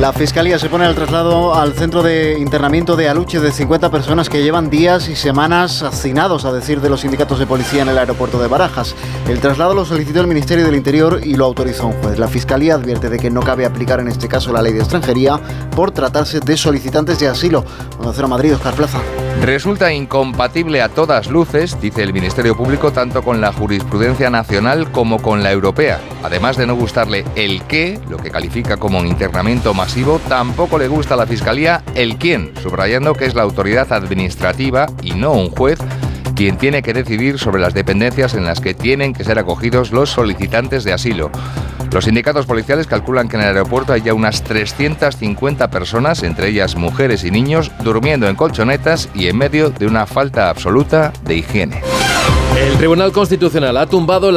La Fiscalía se pone al traslado al centro de internamiento de Aluche de 50 personas que llevan días y semanas hacinados, a decir de los sindicatos de policía en el aeropuerto de Barajas. El traslado lo solicitó el Ministerio del Interior y lo autorizó un juez. La Fiscalía advierte de que no cabe aplicar en este caso la ley de extranjería por tratarse de solicitantes de asilo. Conocer Madrid, Oscar Plaza. Resulta incompatible a todas luces, dice el Ministerio Público, tanto con la jurisprudencia nacional como con la europea. Además de no gustarle el qué, lo que califica como un internamiento masivo, tampoco le gusta a la Fiscalía el quién, subrayando que es la autoridad administrativa y no un juez quien tiene que decidir sobre las dependencias en las que tienen que ser acogidos los solicitantes de asilo. Los sindicatos policiales calculan que en el aeropuerto hay ya unas 350 personas, entre ellas mujeres y niños, durmiendo en colchonetas y en medio de una falta absoluta de higiene. El Tribunal Constitucional ha tumbado la